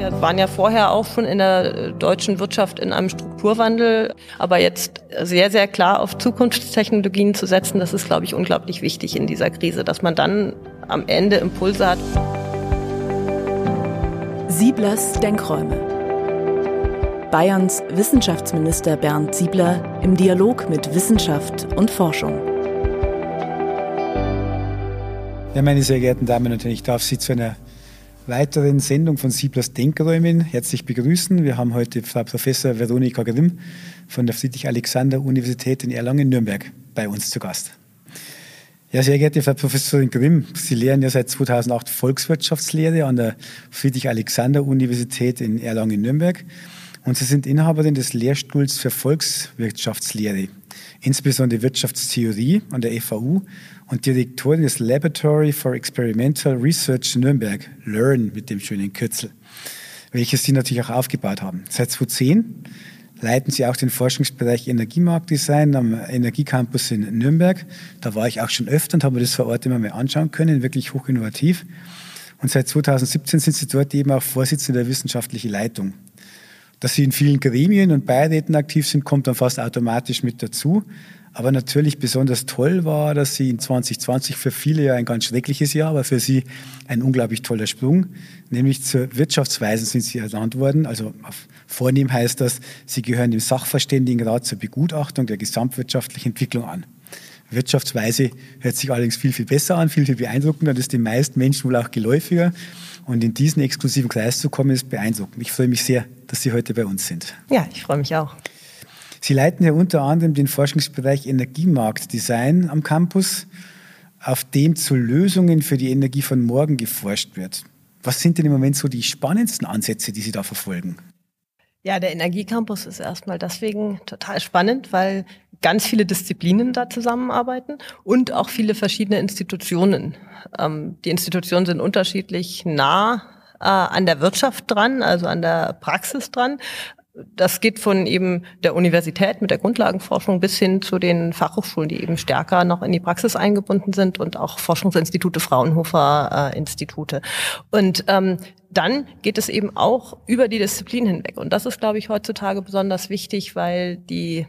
Wir waren ja vorher auch schon in der deutschen Wirtschaft in einem Strukturwandel, aber jetzt sehr, sehr klar auf Zukunftstechnologien zu setzen, das ist, glaube ich, unglaublich wichtig in dieser Krise, dass man dann am Ende Impulse hat. Sieblers Denkräume. Bayerns Wissenschaftsminister Bernd Siebler im Dialog mit Wissenschaft und Forschung. Ja, meine sehr geehrten Damen und Herren, ich darf Sie zu einer weiteren Sendung von Sieblers Denkräumen herzlich begrüßen. Wir haben heute Frau Professor Veronika Grimm von der Friedrich-Alexander-Universität in Erlangen-Nürnberg bei uns zu Gast. Ja, sehr geehrte Frau Professorin Grimm, Sie lehren ja seit 2008 Volkswirtschaftslehre an der Friedrich-Alexander-Universität in Erlangen-Nürnberg und Sie sind Inhaberin des Lehrstuhls für Volkswirtschaftslehre, insbesondere Wirtschaftstheorie an der FAU und Direktorin des Laboratory for Experimental Research Nürnberg, LEARN mit dem schönen Kürzel, welches Sie natürlich auch aufgebaut haben. Seit 2010 leiten Sie auch den Forschungsbereich Energiemarktdesign am Energiecampus in Nürnberg. Da war ich auch schon öfter und habe mir das vor Ort immer mal anschauen können, wirklich hochinnovativ. Und seit 2017 sind Sie dort eben auch Vorsitzende der wissenschaftlichen Leitung. Dass Sie in vielen Gremien und Beiräten aktiv sind, kommt dann fast automatisch mit dazu. Aber natürlich besonders toll war, dass Sie in 2020 für viele ja ein ganz schreckliches Jahr, aber für Sie ein unglaublich toller Sprung. Nämlich zur Wirtschaftsweisen sind Sie ernannt worden. Also vornehm heißt das, Sie gehören dem Sachverständigenrat zur Begutachtung der gesamtwirtschaftlichen Entwicklung an. Wirtschaftsweise hört sich allerdings viel, viel besser an, viel, viel beeindruckender. Das ist den meisten Menschen wohl auch geläufiger. Und in diesen exklusiven Kreis zu kommen, ist beeindruckend. Ich freue mich sehr, dass Sie heute bei uns sind. Ja, ich freue mich auch. Sie leiten ja unter anderem den Forschungsbereich Energiemarktdesign am Campus, auf dem zu Lösungen für die Energie von morgen geforscht wird. Was sind denn im Moment so die spannendsten Ansätze, die Sie da verfolgen? Ja, der Energiecampus ist erstmal deswegen total spannend, weil ganz viele Disziplinen da zusammenarbeiten und auch viele verschiedene Institutionen. Ähm, die Institutionen sind unterschiedlich nah äh, an der Wirtschaft dran, also an der Praxis dran, das geht von eben der Universität mit der Grundlagenforschung bis hin zu den Fachhochschulen, die eben stärker noch in die Praxis eingebunden sind und auch Forschungsinstitute, Fraunhofer äh, Institute. Und ähm, dann geht es eben auch über die Disziplin hinweg. Und das ist, glaube ich, heutzutage besonders wichtig, weil die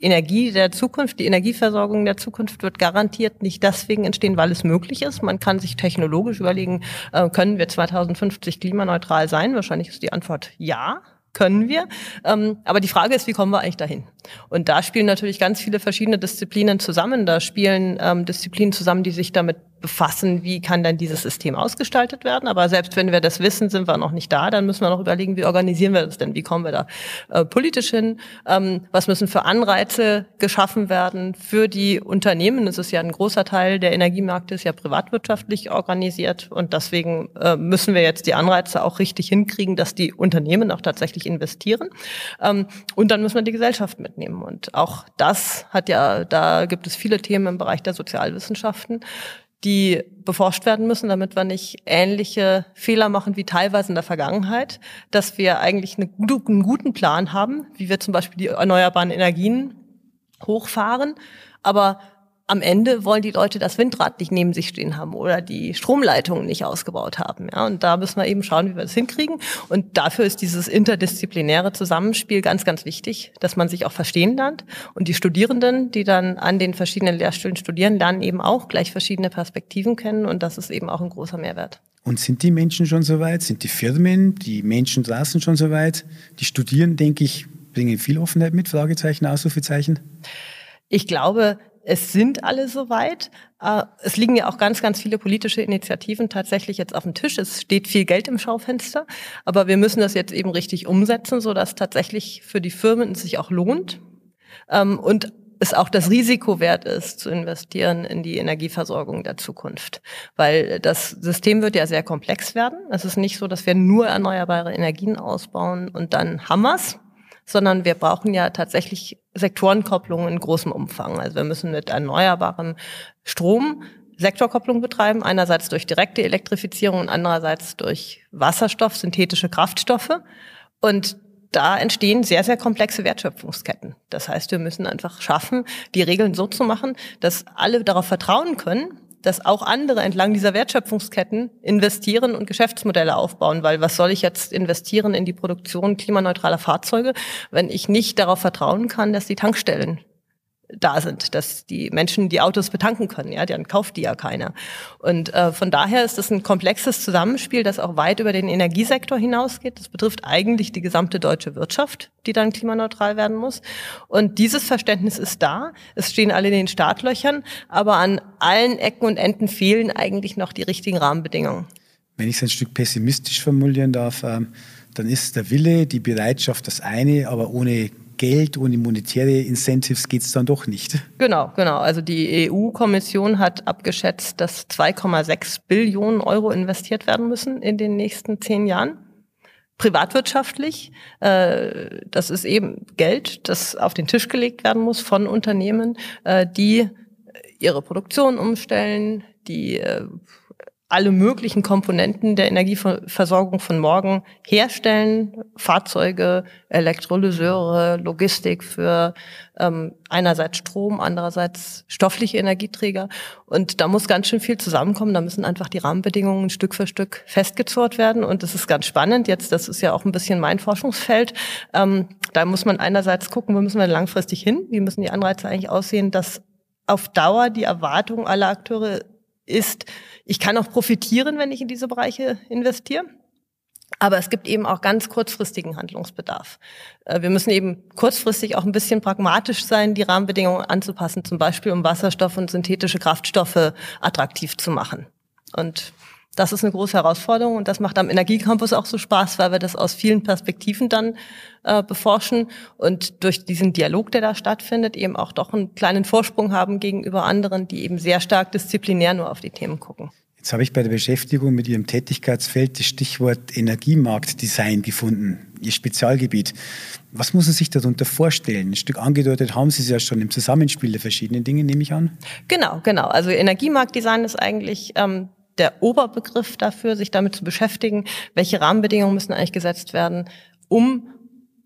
Energie der Zukunft, die Energieversorgung der Zukunft wird garantiert nicht deswegen entstehen, weil es möglich ist. Man kann sich technologisch überlegen, äh, können wir 2050 klimaneutral sein? Wahrscheinlich ist die Antwort ja können wir. Ähm, aber die Frage ist, wie kommen wir eigentlich dahin? Und da spielen natürlich ganz viele verschiedene Disziplinen zusammen. Da spielen ähm, Disziplinen zusammen, die sich damit befassen, wie kann dann dieses System ausgestaltet werden. Aber selbst wenn wir das wissen, sind wir noch nicht da. Dann müssen wir noch überlegen, wie organisieren wir das denn? Wie kommen wir da äh, politisch hin? Ähm, was müssen für Anreize geschaffen werden für die Unternehmen? Das ist ja ein großer Teil der Energiemärkte, ist ja privatwirtschaftlich organisiert. Und deswegen äh, müssen wir jetzt die Anreize auch richtig hinkriegen, dass die Unternehmen auch tatsächlich investieren. Ähm, und dann müssen wir die Gesellschaft mitnehmen. Und auch das hat ja, da gibt es viele Themen im Bereich der Sozialwissenschaften die beforscht werden müssen, damit wir nicht ähnliche Fehler machen wie teilweise in der Vergangenheit, dass wir eigentlich eine, einen guten Plan haben, wie wir zum Beispiel die erneuerbaren Energien hochfahren, aber am Ende wollen die Leute das Windrad nicht neben sich stehen haben oder die Stromleitungen nicht ausgebaut haben. Ja, und da müssen wir eben schauen, wie wir das hinkriegen. Und dafür ist dieses interdisziplinäre Zusammenspiel ganz, ganz wichtig, dass man sich auch verstehen lernt. Und die Studierenden, die dann an den verschiedenen Lehrstühlen studieren, lernen eben auch gleich verschiedene Perspektiven kennen. Und das ist eben auch ein großer Mehrwert. Und sind die Menschen schon soweit? Sind die Firmen, die Menschen draußen schon soweit? Die Studierenden, denke ich, bringen viel Offenheit mit, Fragezeichen, Ausrufezeichen? Ich glaube, es sind alle soweit. Äh, es liegen ja auch ganz, ganz viele politische Initiativen tatsächlich jetzt auf dem Tisch. Es steht viel Geld im Schaufenster. Aber wir müssen das jetzt eben richtig umsetzen, sodass tatsächlich für die Firmen es sich auch lohnt. Ähm, und es auch das Risiko wert ist, zu investieren in die Energieversorgung der Zukunft. Weil das System wird ja sehr komplex werden. Es ist nicht so, dass wir nur erneuerbare Energien ausbauen und dann Hammers, sondern wir brauchen ja tatsächlich Sektorenkopplungen in großem Umfang. Also wir müssen mit erneuerbarem Strom Sektorkopplung betreiben, einerseits durch direkte Elektrifizierung und andererseits durch Wasserstoff, synthetische Kraftstoffe. Und da entstehen sehr, sehr komplexe Wertschöpfungsketten. Das heißt, wir müssen einfach schaffen, die Regeln so zu machen, dass alle darauf vertrauen können, dass auch andere entlang dieser Wertschöpfungsketten investieren und Geschäftsmodelle aufbauen, weil was soll ich jetzt investieren in die Produktion klimaneutraler Fahrzeuge, wenn ich nicht darauf vertrauen kann, dass die Tankstellen da sind, dass die Menschen die Autos betanken können, ja, dann kauft die ja keiner. Und äh, von daher ist es ein komplexes Zusammenspiel, das auch weit über den Energiesektor hinausgeht. Das betrifft eigentlich die gesamte deutsche Wirtschaft, die dann klimaneutral werden muss. Und dieses Verständnis ist da. Es stehen alle in den Startlöchern, aber an allen Ecken und Enden fehlen eigentlich noch die richtigen Rahmenbedingungen. Wenn ich es ein Stück pessimistisch formulieren darf, ähm, dann ist der Wille, die Bereitschaft das eine, aber ohne Geld, ohne monetäre Incentives geht es dann doch nicht. Genau, genau. Also die EU-Kommission hat abgeschätzt, dass 2,6 Billionen Euro investiert werden müssen in den nächsten zehn Jahren. Privatwirtschaftlich, äh, das ist eben Geld, das auf den Tisch gelegt werden muss von Unternehmen, äh, die ihre Produktion umstellen, die äh, alle möglichen Komponenten der Energieversorgung von morgen herstellen. Fahrzeuge, Elektrolyseure, Logistik für ähm, einerseits Strom, andererseits stoffliche Energieträger. Und da muss ganz schön viel zusammenkommen. Da müssen einfach die Rahmenbedingungen Stück für Stück festgezurrt werden. Und das ist ganz spannend. Jetzt, das ist ja auch ein bisschen mein Forschungsfeld. Ähm, da muss man einerseits gucken, wo müssen wir langfristig hin? Wie müssen die Anreize eigentlich aussehen, dass auf Dauer die Erwartung aller Akteure ist, ich kann auch profitieren, wenn ich in diese Bereiche investiere. Aber es gibt eben auch ganz kurzfristigen Handlungsbedarf. Äh, wir müssen eben kurzfristig auch ein bisschen pragmatisch sein, die Rahmenbedingungen anzupassen, zum Beispiel um Wasserstoff und synthetische Kraftstoffe attraktiv zu machen. Und das ist eine große Herausforderung und das macht am Energiecampus auch so Spaß, weil wir das aus vielen Perspektiven dann äh, beforschen und durch diesen Dialog, der da stattfindet, eben auch doch einen kleinen Vorsprung haben gegenüber anderen, die eben sehr stark disziplinär nur auf die Themen gucken. Jetzt habe ich bei der Beschäftigung mit Ihrem Tätigkeitsfeld das Stichwort Energiemarktdesign gefunden, Ihr Spezialgebiet. Was muss man sich darunter vorstellen? Ein Stück angedeutet haben Sie es ja schon im Zusammenspiel der verschiedenen Dinge, nehme ich an. Genau, genau. Also Energiemarktdesign ist eigentlich ähm, der Oberbegriff dafür, sich damit zu beschäftigen, welche Rahmenbedingungen müssen eigentlich gesetzt werden, um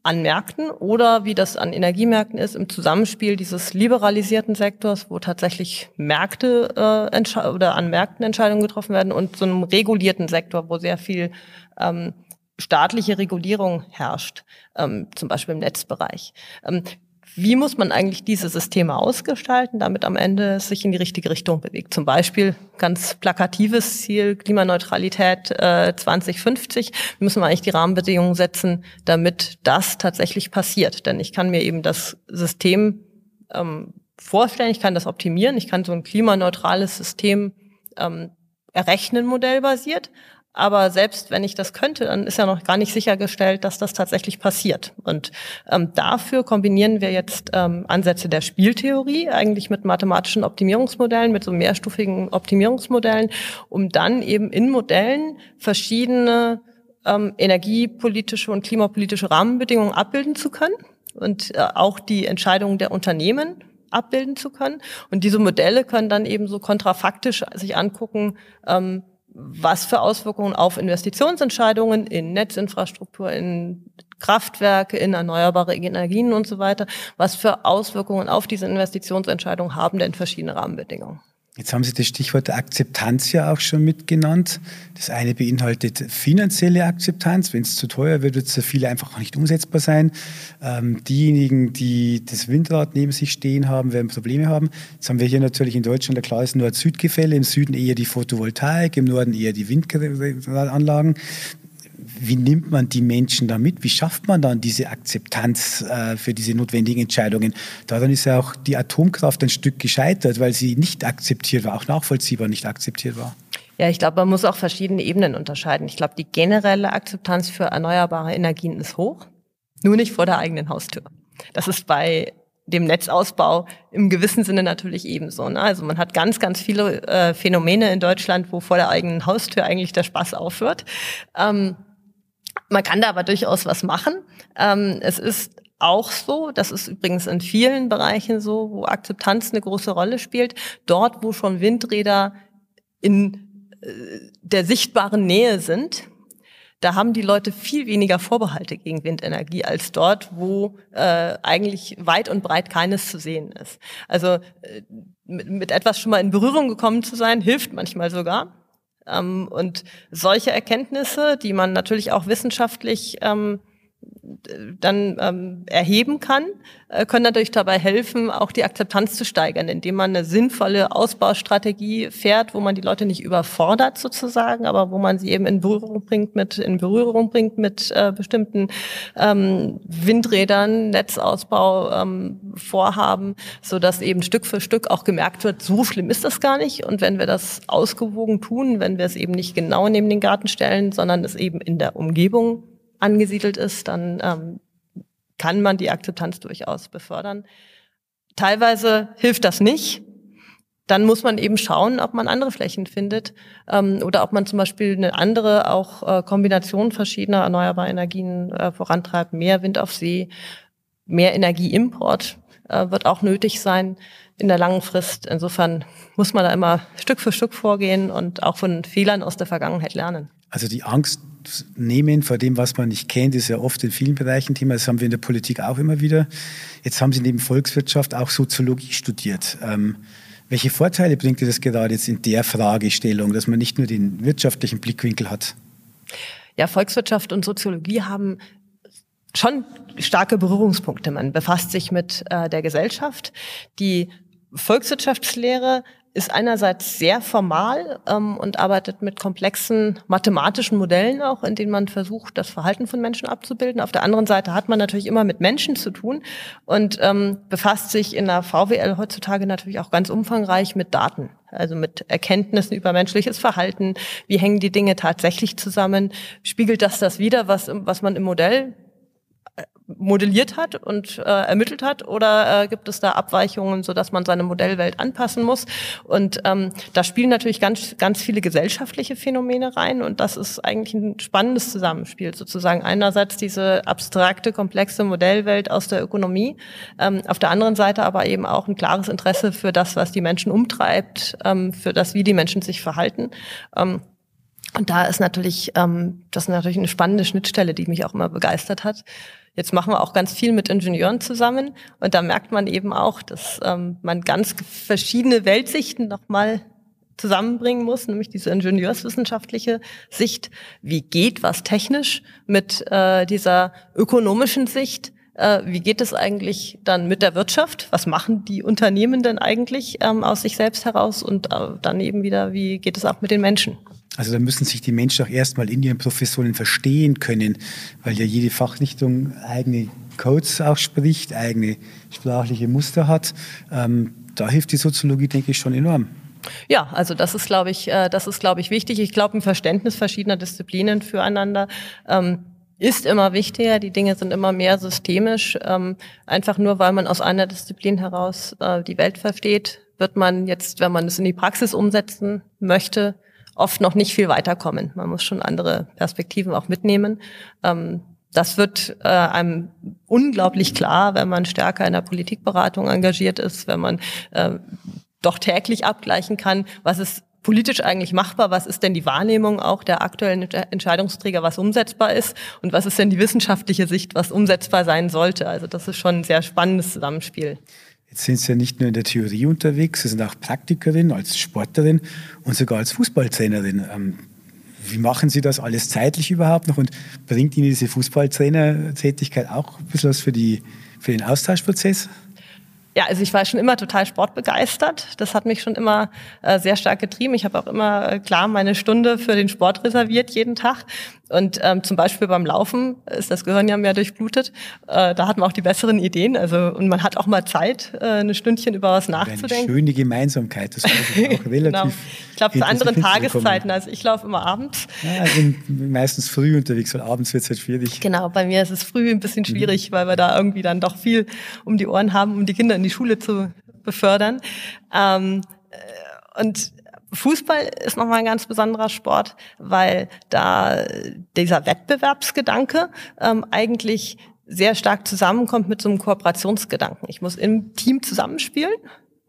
an Märkten oder wie das an Energiemärkten ist, im Zusammenspiel dieses liberalisierten Sektors, wo tatsächlich Märkte äh, oder an Märkten Entscheidungen getroffen werden und so einem regulierten Sektor, wo sehr viel ähm, staatliche Regulierung herrscht, ähm, zum Beispiel im Netzbereich. Ähm, wie muss man eigentlich diese Systeme ausgestalten, damit am Ende es sich in die richtige Richtung bewegt? Zum Beispiel ganz plakatives Ziel Klimaneutralität äh, 2050. Wie müssen wir eigentlich die Rahmenbedingungen setzen, damit das tatsächlich passiert? Denn ich kann mir eben das System ähm, vorstellen, ich kann das optimieren, ich kann so ein klimaneutrales System ähm, errechnen, modellbasiert, aber selbst wenn ich das könnte, dann ist ja noch gar nicht sichergestellt, dass das tatsächlich passiert. Und ähm, dafür kombinieren wir jetzt ähm, Ansätze der Spieltheorie, eigentlich mit mathematischen Optimierungsmodellen, mit so mehrstufigen Optimierungsmodellen, um dann eben in Modellen verschiedene ähm, energiepolitische und klimapolitische Rahmenbedingungen abbilden zu können und äh, auch die Entscheidungen der Unternehmen abbilden zu können. Und diese Modelle können dann eben so kontrafaktisch sich angucken, ähm, was für Auswirkungen auf Investitionsentscheidungen in Netzinfrastruktur, in Kraftwerke, in erneuerbare Energien und so weiter, was für Auswirkungen auf diese Investitionsentscheidungen haben denn verschiedene Rahmenbedingungen. Jetzt haben Sie das Stichwort Akzeptanz ja auch schon mitgenannt. Das eine beinhaltet finanzielle Akzeptanz. Wenn es zu teuer wird, wird es für viele einfach auch nicht umsetzbar sein. Ähm, diejenigen, die das Windrad neben sich stehen haben, werden Probleme haben. Jetzt haben wir hier natürlich in Deutschland ein klares Nord-Süd-Gefälle. Im Süden eher die Photovoltaik, im Norden eher die Windradanlagen wie nimmt man die Menschen da mit? Wie schafft man dann diese Akzeptanz äh, für diese notwendigen Entscheidungen? Daran ist ja auch die Atomkraft ein Stück gescheitert, weil sie nicht akzeptiert war, auch nachvollziehbar nicht akzeptiert war. Ja, ich glaube, man muss auch verschiedene Ebenen unterscheiden. Ich glaube, die generelle Akzeptanz für erneuerbare Energien ist hoch, nur nicht vor der eigenen Haustür. Das ist bei dem Netzausbau im gewissen Sinne natürlich ebenso. Ne? Also man hat ganz, ganz viele äh, Phänomene in Deutschland, wo vor der eigenen Haustür eigentlich der Spaß aufhört. Ähm, man kann da aber durchaus was machen. Ähm, es ist auch so, das ist übrigens in vielen Bereichen so, wo Akzeptanz eine große Rolle spielt, dort, wo schon Windräder in äh, der sichtbaren Nähe sind, da haben die Leute viel weniger Vorbehalte gegen Windenergie als dort, wo äh, eigentlich weit und breit keines zu sehen ist. Also äh, mit, mit etwas schon mal in Berührung gekommen zu sein, hilft manchmal sogar. Ähm, und solche Erkenntnisse, die man natürlich auch wissenschaftlich ähm, dann ähm, erheben kann, äh, können natürlich dabei helfen, auch die Akzeptanz zu steigern, indem man eine sinnvolle Ausbaustrategie fährt, wo man die Leute nicht überfordert sozusagen, aber wo man sie eben in Berührung bringt mit in Berührung bringt mit äh, bestimmten ähm, Windrädern, Netzausbau ähm, so dass eben Stück für Stück auch gemerkt wird, so schlimm ist das gar nicht. Und wenn wir das ausgewogen tun, wenn wir es eben nicht genau neben den Garten stellen, sondern es eben in der Umgebung angesiedelt ist, dann ähm, kann man die Akzeptanz durchaus befördern. Teilweise hilft das nicht. Dann muss man eben schauen, ob man andere Flächen findet ähm, oder ob man zum Beispiel eine andere auch äh, Kombination verschiedener erneuerbarer Energien äh, vorantreibt. Mehr Wind auf See, mehr Energieimport äh, wird auch nötig sein in der langen Frist. Insofern muss man da immer Stück für Stück vorgehen und auch von Fehlern aus der Vergangenheit lernen. Also die Angst nehmen vor dem, was man nicht kennt, ist ja oft in vielen Bereichen Thema. Das haben wir in der Politik auch immer wieder. Jetzt haben Sie neben Volkswirtschaft auch Soziologie studiert. Ähm, welche Vorteile bringt dir das gerade jetzt in der Fragestellung, dass man nicht nur den wirtschaftlichen Blickwinkel hat? Ja, Volkswirtschaft und Soziologie haben schon starke Berührungspunkte. Man befasst sich mit äh, der Gesellschaft. Die Volkswirtschaftslehre ist einerseits sehr formal ähm, und arbeitet mit komplexen mathematischen Modellen auch, in denen man versucht, das Verhalten von Menschen abzubilden. Auf der anderen Seite hat man natürlich immer mit Menschen zu tun und ähm, befasst sich in der VWL heutzutage natürlich auch ganz umfangreich mit Daten. Also mit Erkenntnissen über menschliches Verhalten. Wie hängen die Dinge tatsächlich zusammen? Spiegelt das das wieder, was, was man im Modell modelliert hat und äh, ermittelt hat oder äh, gibt es da Abweichungen, so dass man seine Modellwelt anpassen muss? Und ähm, da spielen natürlich ganz ganz viele gesellschaftliche Phänomene rein und das ist eigentlich ein spannendes Zusammenspiel sozusagen. Einerseits diese abstrakte komplexe Modellwelt aus der Ökonomie, ähm, auf der anderen Seite aber eben auch ein klares Interesse für das, was die Menschen umtreibt, ähm, für das, wie die Menschen sich verhalten. Ähm, und da ist natürlich, ähm, das ist natürlich eine spannende Schnittstelle, die mich auch immer begeistert hat. Jetzt machen wir auch ganz viel mit Ingenieuren zusammen. Und da merkt man eben auch, dass ähm, man ganz verschiedene Weltsichten nochmal zusammenbringen muss, nämlich diese ingenieurswissenschaftliche Sicht, wie geht was technisch mit äh, dieser ökonomischen Sicht, äh, wie geht es eigentlich dann mit der Wirtschaft, was machen die Unternehmen denn eigentlich ähm, aus sich selbst heraus? Und äh, dann eben wieder, wie geht es auch mit den Menschen. Also da müssen sich die Menschen auch erstmal in ihren Professionen verstehen können, weil ja jede Fachrichtung eigene Codes auch spricht, eigene sprachliche Muster hat. Ähm, da hilft die Soziologie, denke ich, schon enorm. Ja, also das ist, glaube ich, äh, das ist, glaube ich, wichtig. Ich glaube, ein Verständnis verschiedener Disziplinen füreinander ähm, ist immer wichtiger. Die Dinge sind immer mehr systemisch. Ähm, einfach nur, weil man aus einer Disziplin heraus äh, die Welt versteht, wird man jetzt, wenn man es in die Praxis umsetzen möchte, oft noch nicht viel weiterkommen. Man muss schon andere Perspektiven auch mitnehmen. Ähm, das wird äh, einem unglaublich klar, wenn man stärker in der Politikberatung engagiert ist, wenn man äh, doch täglich abgleichen kann, was ist politisch eigentlich machbar, was ist denn die Wahrnehmung auch der aktuellen Entscheidungsträger, was umsetzbar ist und was ist denn die wissenschaftliche Sicht, was umsetzbar sein sollte. Also das ist schon ein sehr spannendes Zusammenspiel. Jetzt sind Sie ja nicht nur in der Theorie unterwegs, Sie sind auch Praktikerin, als Sportlerin und sogar als Fußballtrainerin. Ähm, wie machen Sie das alles zeitlich überhaupt noch und bringt Ihnen diese Fußballtrainertätigkeit auch ein bisschen was für, die, für den Austauschprozess? Ja, also ich war schon immer total sportbegeistert. Das hat mich schon immer äh, sehr stark getrieben. Ich habe auch immer äh, klar meine Stunde für den Sport reserviert jeden Tag. Und ähm, zum Beispiel beim Laufen ist das Gehirn ja mehr durchblutet. Äh, da hat man auch die besseren Ideen. Also und man hat auch mal Zeit, äh, eine Stündchen über was nachzudenken. Eine schöne Gemeinsamkeit. Das ist auch relativ. genau. Ich glaube zu anderen Tageszeiten. Also ich laufe immer abends. Ja, bin meistens früh unterwegs, weil abends wird es halt schwierig. Genau, bei mir ist es früh ein bisschen mhm. schwierig, mhm. weil wir da irgendwie dann doch viel um die Ohren haben, um die Kinder in die Schule zu befördern. Ähm, äh, und Fußball ist nochmal ein ganz besonderer Sport, weil da dieser Wettbewerbsgedanke ähm, eigentlich sehr stark zusammenkommt mit so einem Kooperationsgedanken. Ich muss im Team zusammenspielen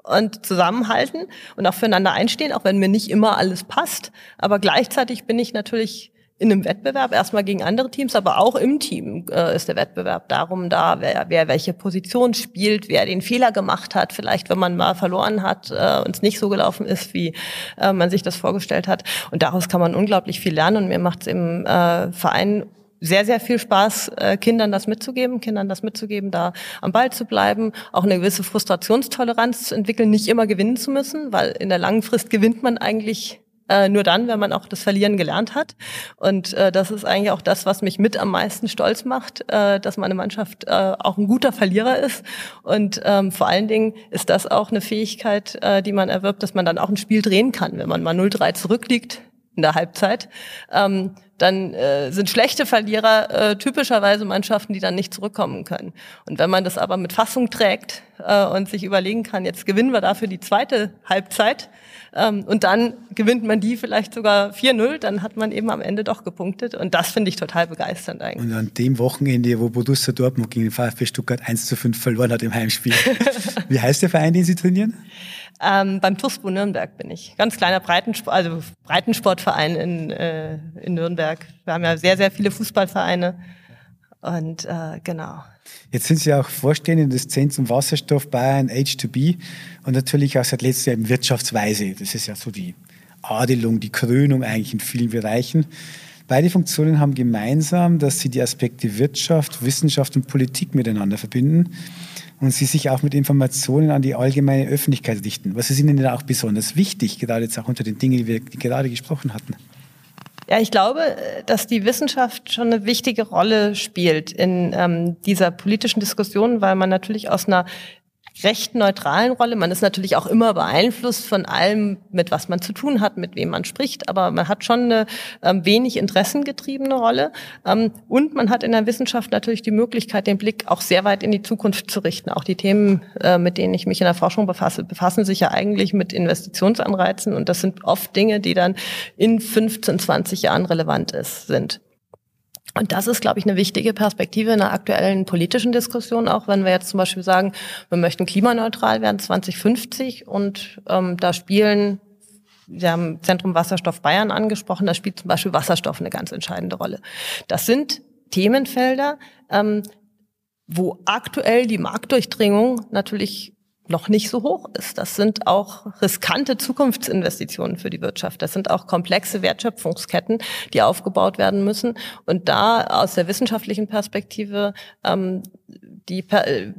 und zusammenhalten und auch füreinander einstehen, auch wenn mir nicht immer alles passt. Aber gleichzeitig bin ich natürlich in einem Wettbewerb, erstmal gegen andere Teams, aber auch im Team äh, ist der Wettbewerb darum da, wer, wer welche Position spielt, wer den Fehler gemacht hat, vielleicht wenn man mal verloren hat äh, und es nicht so gelaufen ist, wie äh, man sich das vorgestellt hat. Und daraus kann man unglaublich viel lernen und mir macht es im äh, Verein sehr, sehr viel Spaß, äh, Kindern das mitzugeben, Kindern das mitzugeben, da am Ball zu bleiben, auch eine gewisse Frustrationstoleranz zu entwickeln, nicht immer gewinnen zu müssen, weil in der langen Frist gewinnt man eigentlich äh, nur dann, wenn man auch das Verlieren gelernt hat. Und äh, das ist eigentlich auch das, was mich mit am meisten stolz macht, äh, dass meine Mannschaft äh, auch ein guter Verlierer ist. Und ähm, vor allen Dingen ist das auch eine Fähigkeit, äh, die man erwirbt, dass man dann auch ein Spiel drehen kann, wenn man mal 0-3 zurückliegt in der Halbzeit. Ähm, dann äh, sind schlechte Verlierer äh, typischerweise Mannschaften, die dann nicht zurückkommen können. Und wenn man das aber mit Fassung trägt äh, und sich überlegen kann, jetzt gewinnen wir dafür die zweite Halbzeit und dann gewinnt man die vielleicht sogar 4-0, dann hat man eben am Ende doch gepunktet. Und das finde ich total begeisternd eigentlich. Und an dem Wochenende, wo Borussia Dortmund gegen den VfB Stuttgart 1 zu 5 verloren hat im Heimspiel. Wie heißt der Verein, den Sie trainieren? Ähm, beim TUSPO Nürnberg bin ich. Ganz kleiner Breitensport, also Breitensportverein in, äh, in Nürnberg. Wir haben ja sehr, sehr viele Fußballvereine. Und äh, genau. Jetzt sind Sie auch Vorstände des Zentrum Wasserstoff Bayern H2B und natürlich auch seit letztem Jahr im Wirtschaftsweise. Das ist ja so die Adelung, die Krönung eigentlich in vielen Bereichen. Beide Funktionen haben gemeinsam, dass sie die Aspekte Wirtschaft, Wissenschaft und Politik miteinander verbinden und sie sich auch mit Informationen an die allgemeine Öffentlichkeit richten. Was ist Ihnen denn auch besonders wichtig, gerade jetzt auch unter den Dingen, die wir gerade gesprochen hatten? Ja, ich glaube, dass die Wissenschaft schon eine wichtige Rolle spielt in ähm, dieser politischen Diskussion, weil man natürlich aus einer recht neutralen Rolle. Man ist natürlich auch immer beeinflusst von allem, mit was man zu tun hat, mit wem man spricht, aber man hat schon eine ähm, wenig interessengetriebene Rolle. Ähm, und man hat in der Wissenschaft natürlich die Möglichkeit, den Blick auch sehr weit in die Zukunft zu richten. Auch die Themen, äh, mit denen ich mich in der Forschung befasse, befassen sich ja eigentlich mit Investitionsanreizen und das sind oft Dinge, die dann in 15, 20 Jahren relevant ist, sind. Und das ist, glaube ich, eine wichtige Perspektive in der aktuellen politischen Diskussion, auch wenn wir jetzt zum Beispiel sagen, wir möchten klimaneutral werden 2050 und ähm, da spielen, Sie haben Zentrum Wasserstoff Bayern angesprochen, da spielt zum Beispiel Wasserstoff eine ganz entscheidende Rolle. Das sind Themenfelder, ähm, wo aktuell die Marktdurchdringung natürlich noch nicht so hoch ist. Das sind auch riskante Zukunftsinvestitionen für die Wirtschaft. Das sind auch komplexe Wertschöpfungsketten, die aufgebaut werden müssen. Und da aus der wissenschaftlichen Perspektive ähm, die äh,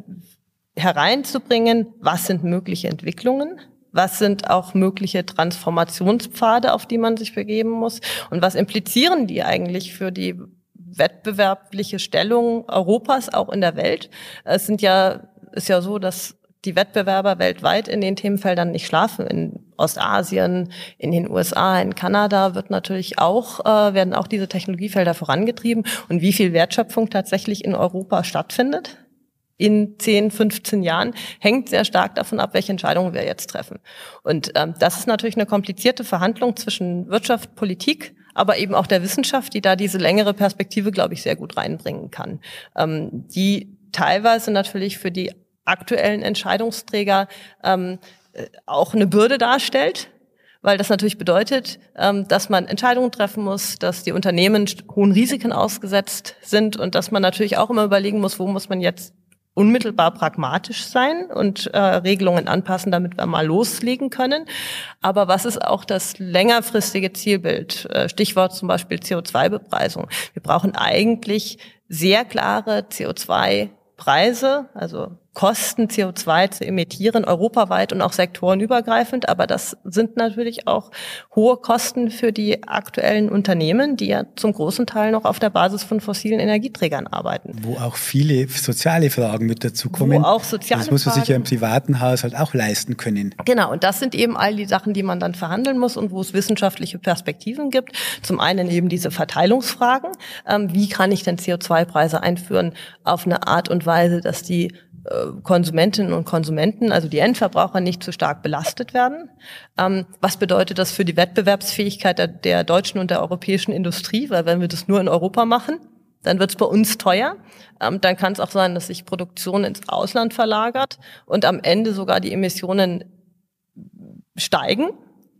hereinzubringen, was sind mögliche Entwicklungen, was sind auch mögliche Transformationspfade, auf die man sich begeben muss und was implizieren die eigentlich für die wettbewerbliche Stellung Europas auch in der Welt. Es sind ja ist ja so, dass die Wettbewerber weltweit in den Themenfeldern nicht schlafen. In Ostasien, in den USA, in Kanada wird natürlich auch, äh, werden auch diese Technologiefelder vorangetrieben. Und wie viel Wertschöpfung tatsächlich in Europa stattfindet, in 10, 15 Jahren, hängt sehr stark davon ab, welche Entscheidungen wir jetzt treffen. Und ähm, das ist natürlich eine komplizierte Verhandlung zwischen Wirtschaft, Politik, aber eben auch der Wissenschaft, die da diese längere Perspektive, glaube ich, sehr gut reinbringen kann. Ähm, die teilweise natürlich für die aktuellen Entscheidungsträger ähm, äh, auch eine Bürde darstellt, weil das natürlich bedeutet, ähm, dass man Entscheidungen treffen muss, dass die Unternehmen hohen Risiken ausgesetzt sind und dass man natürlich auch immer überlegen muss, wo muss man jetzt unmittelbar pragmatisch sein und äh, Regelungen anpassen, damit wir mal loslegen können. Aber was ist auch das längerfristige Zielbild? Äh, Stichwort zum Beispiel CO2-Bepreisung. Wir brauchen eigentlich sehr klare CO2-Preise, also Kosten, CO2 zu emittieren, europaweit und auch sektorenübergreifend. Aber das sind natürlich auch hohe Kosten für die aktuellen Unternehmen, die ja zum großen Teil noch auf der Basis von fossilen Energieträgern arbeiten. Wo auch viele soziale Fragen mit dazukommen. Wo auch soziale Das muss man sich ja im privaten Haushalt auch leisten können. Genau, und das sind eben all die Sachen, die man dann verhandeln muss und wo es wissenschaftliche Perspektiven gibt. Zum einen eben diese Verteilungsfragen. Ähm, wie kann ich denn CO2-Preise einführen auf eine Art und Weise, dass die Konsumentinnen und Konsumenten, also die Endverbraucher, nicht zu stark belastet werden. Ähm, was bedeutet das für die Wettbewerbsfähigkeit der, der, deutschen und der europäischen Industrie? Weil wenn wir das nur in Europa machen, dann wird es bei uns teuer. Ähm, dann kann es auch sein, dass sich Produktion ins Ausland verlagert und am Ende sogar die Emissionen steigen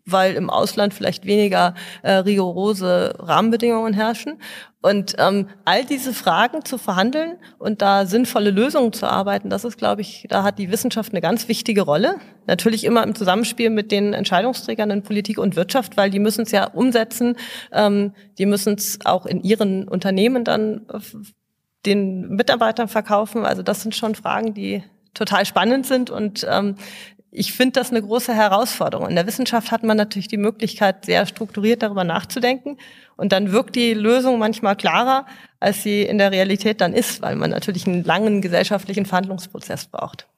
weil im Ausland vielleicht weniger äh, rigorose Rahmenbedingungen herrschen. Und ähm, all diese Fragen zu verhandeln und da sinnvolle Lösungen zu arbeiten, das ist, glaube ich, da hat die Wissenschaft eine ganz wichtige Rolle. Natürlich immer im Zusammenspiel mit den Entscheidungsträgern in Politik und Wirtschaft, weil die müssen es ja umsetzen, ähm, die müssen es auch in ihren Unternehmen dann den Mitarbeitern verkaufen. Also das sind schon Fragen, die total spannend sind und ähm, ich finde das eine große Herausforderung. In der Wissenschaft hat man natürlich die Möglichkeit, sehr strukturiert darüber nachzudenken. Und dann wirkt die Lösung manchmal klarer, als sie in der Realität dann ist, weil man natürlich einen langen gesellschaftlichen Verhandlungsprozess braucht.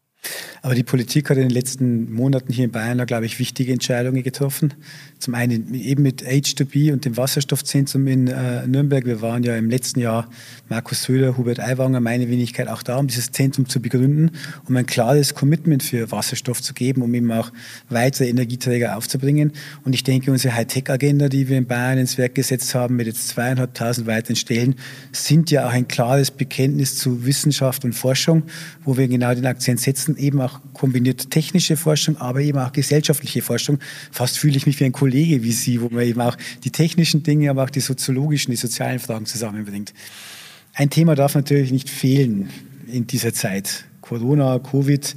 Aber die Politik hat in den letzten Monaten hier in Bayern, glaube ich, wichtige Entscheidungen getroffen. Zum einen eben mit H2B und dem Wasserstoffzentrum in äh, Nürnberg. Wir waren ja im letzten Jahr, Markus Söder, Hubert Aiwanger, meine Wenigkeit auch da, um dieses Zentrum zu begründen, um ein klares Commitment für Wasserstoff zu geben, um eben auch weitere Energieträger aufzubringen. Und ich denke, unsere Hightech-Agenda, die wir in Bayern ins Werk gesetzt haben, mit jetzt zweieinhalbtausend weiteren Stellen, sind ja auch ein klares Bekenntnis zu Wissenschaft und Forschung, wo wir genau den Akzent setzen, eben auch kombiniert technische Forschung, aber eben auch gesellschaftliche Forschung. Fast fühle ich mich wie ein Kollege wie Sie, wo man eben auch die technischen Dinge, aber auch die soziologischen, die sozialen Fragen zusammenbringt. Ein Thema darf natürlich nicht fehlen in dieser Zeit. Corona, Covid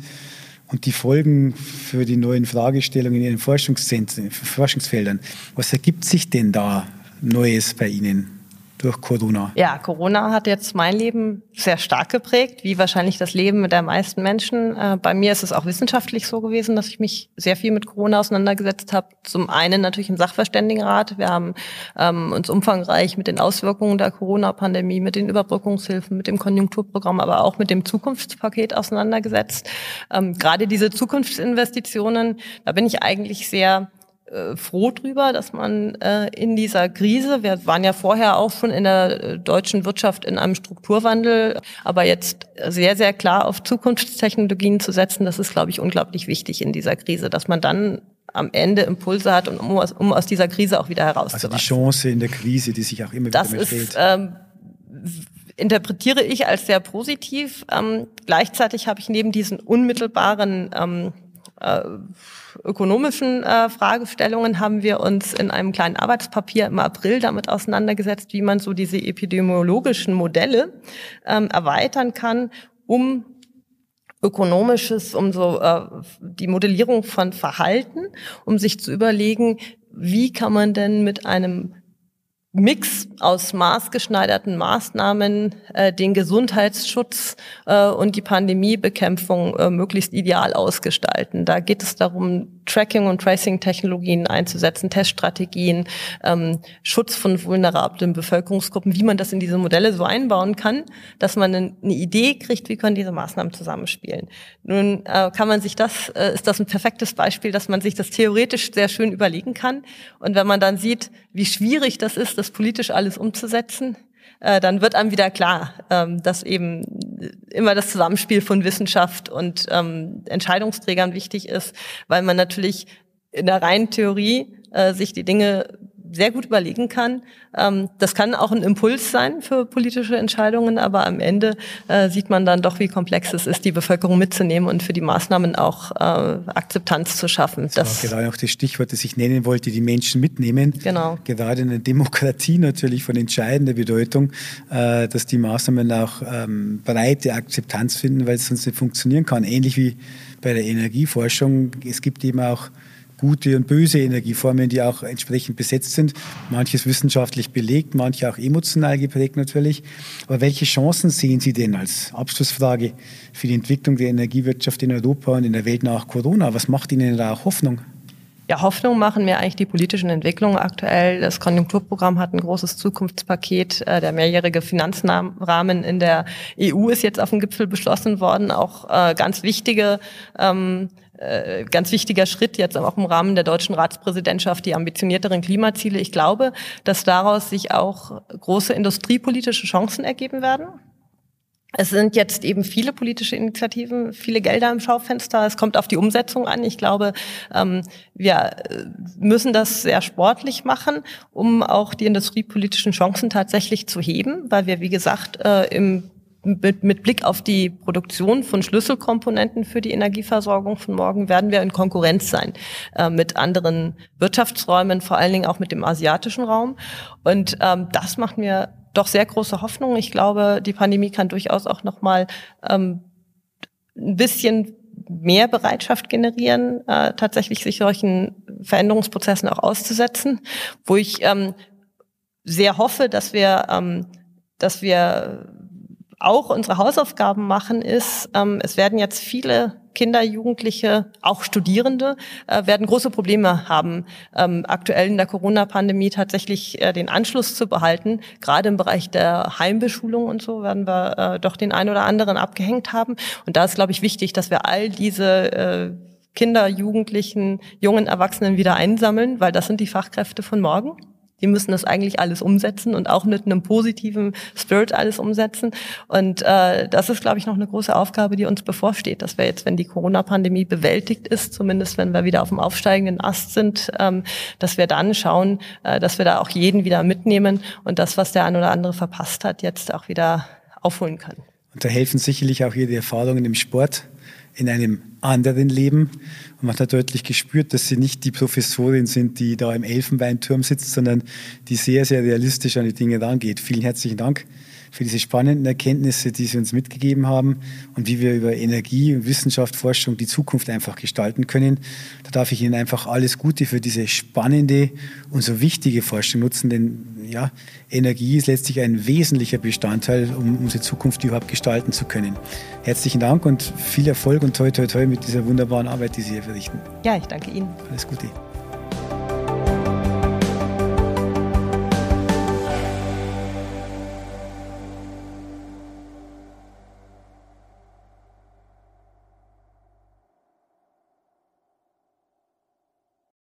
und die Folgen für die neuen Fragestellungen in den Forschungszentren, Forschungsfeldern. Was ergibt sich denn da Neues bei Ihnen? Durch Corona? Ja, Corona hat jetzt mein Leben sehr stark geprägt, wie wahrscheinlich das Leben der meisten Menschen. Äh, bei mir ist es auch wissenschaftlich so gewesen, dass ich mich sehr viel mit Corona auseinandergesetzt habe. Zum einen natürlich im Sachverständigenrat. Wir haben ähm, uns umfangreich mit den Auswirkungen der Corona-Pandemie, mit den Überbrückungshilfen, mit dem Konjunkturprogramm, aber auch mit dem Zukunftspaket auseinandergesetzt. Ähm, gerade diese Zukunftsinvestitionen, da bin ich eigentlich sehr äh, froh drüber, dass man äh, in dieser Krise, wir waren ja vorher auch schon in der äh, deutschen Wirtschaft in einem Strukturwandel, aber jetzt sehr, sehr klar auf Zukunftstechnologien zu setzen, das ist, glaube ich, unglaublich wichtig in dieser Krise, dass man dann am Ende Impulse hat, um, aus, um aus dieser Krise auch wieder herauszukommen. Also die Chance in der Krise, die sich auch immer das wieder mitfällt. Ähm, interpretiere ich als sehr positiv. Ähm, gleichzeitig habe ich neben diesen unmittelbaren ähm, äh, ökonomischen äh, Fragestellungen haben wir uns in einem kleinen Arbeitspapier im April damit auseinandergesetzt, wie man so diese epidemiologischen Modelle ähm, erweitern kann, um ökonomisches, um so äh, die Modellierung von Verhalten, um sich zu überlegen, wie kann man denn mit einem Mix aus maßgeschneiderten Maßnahmen äh, den Gesundheitsschutz äh, und die Pandemiebekämpfung äh, möglichst ideal ausgestalten. Da geht es darum, Tracking- und Tracing-Technologien einzusetzen, Teststrategien, ähm, Schutz von vulnerablen Bevölkerungsgruppen, wie man das in diese Modelle so einbauen kann, dass man eine, Idee kriegt, wie können diese Maßnahmen zusammenspielen. Nun äh, kann man sich das, äh, ist das ein perfektes Beispiel, dass man sich das theoretisch sehr schön überlegen kann. Und wenn man dann sieht, wie schwierig das ist, das politisch alles umzusetzen, äh, dann wird einem wieder klar, ähm, dass eben immer das Zusammenspiel von Wissenschaft und ähm, Entscheidungsträgern wichtig ist, weil man natürlich in der reinen Theorie äh, sich die Dinge sehr gut überlegen kann. Ähm, das kann auch ein Impuls sein für politische Entscheidungen, aber am Ende äh, sieht man dann doch, wie komplex es ist, die Bevölkerung mitzunehmen und für die Maßnahmen auch äh, Akzeptanz zu schaffen. Das, das war gerade auch das Stichwort, das ich nennen wollte, die Menschen mitnehmen. Genau. Gerade in der Demokratie natürlich von entscheidender Bedeutung, äh, dass die Maßnahmen auch ähm, breite Akzeptanz finden, weil es sonst nicht funktionieren kann. Ähnlich wie bei der Energieforschung. Es gibt eben auch gute und böse Energieformen, die auch entsprechend besetzt sind. Manches wissenschaftlich belegt, manche auch emotional geprägt natürlich. Aber welche Chancen sehen Sie denn als Abschlussfrage für die Entwicklung der Energiewirtschaft in Europa und in der Welt nach Corona? Was macht Ihnen da auch Hoffnung? Ja, Hoffnung machen mir eigentlich die politischen Entwicklungen aktuell. Das Konjunkturprogramm hat ein großes Zukunftspaket. Äh, der mehrjährige Finanzrahmen in der EU ist jetzt auf dem Gipfel beschlossen worden. Auch äh, ganz wichtige ähm, äh, ganz wichtiger Schritt jetzt auch im Rahmen der deutschen Ratspräsidentschaft die ambitionierteren Klimaziele. Ich glaube, dass daraus sich auch große industriepolitische Chancen ergeben werden. Es sind jetzt eben viele politische Initiativen, viele Gelder im Schaufenster. Es kommt auf die Umsetzung an. Ich glaube, ähm, wir äh, müssen das sehr sportlich machen, um auch die industriepolitischen Chancen tatsächlich zu heben, weil wir, wie gesagt, äh, im mit, mit Blick auf die Produktion von Schlüsselkomponenten für die Energieversorgung von morgen werden wir in Konkurrenz sein äh, mit anderen Wirtschaftsräumen, vor allen Dingen auch mit dem asiatischen Raum. Und ähm, das macht mir doch sehr große Hoffnung. Ich glaube, die Pandemie kann durchaus auch noch mal ähm, ein bisschen mehr Bereitschaft generieren, äh, tatsächlich sich solchen Veränderungsprozessen auch auszusetzen, wo ich ähm, sehr hoffe, dass wir, ähm, dass wir auch unsere Hausaufgaben machen, ist, ähm, es werden jetzt viele Kinder, Jugendliche, auch Studierende, äh, werden große Probleme haben, ähm, aktuell in der Corona-Pandemie tatsächlich äh, den Anschluss zu behalten. Gerade im Bereich der Heimbeschulung und so werden wir äh, doch den einen oder anderen abgehängt haben. Und da ist, glaube ich, wichtig, dass wir all diese äh, Kinder, Jugendlichen, jungen Erwachsenen wieder einsammeln, weil das sind die Fachkräfte von morgen. Die müssen das eigentlich alles umsetzen und auch mit einem positiven Spirit alles umsetzen. Und äh, das ist, glaube ich, noch eine große Aufgabe, die uns bevorsteht, dass wir jetzt, wenn die Corona-Pandemie bewältigt ist, zumindest wenn wir wieder auf dem aufsteigenden Ast sind, ähm, dass wir dann schauen, äh, dass wir da auch jeden wieder mitnehmen und das, was der ein oder andere verpasst hat, jetzt auch wieder aufholen können. Und da helfen sicherlich auch Ihre Erfahrungen im Sport in einem anderen Leben. Und man hat deutlich gespürt, dass sie nicht die Professorin sind, die da im Elfenbeinturm sitzt, sondern die sehr, sehr realistisch an die Dinge rangeht. Vielen herzlichen Dank für diese spannenden Erkenntnisse, die Sie uns mitgegeben haben und wie wir über Energie, Wissenschaft, Forschung die Zukunft einfach gestalten können. Da darf ich Ihnen einfach alles Gute für diese spannende und so wichtige Forschung nutzen, denn ja, Energie ist letztlich ein wesentlicher Bestandteil, um unsere Zukunft überhaupt gestalten zu können. Herzlichen Dank und viel Erfolg und toi toi toi mit dieser wunderbaren Arbeit, die Sie hier verrichten. Ja, ich danke Ihnen. Alles Gute.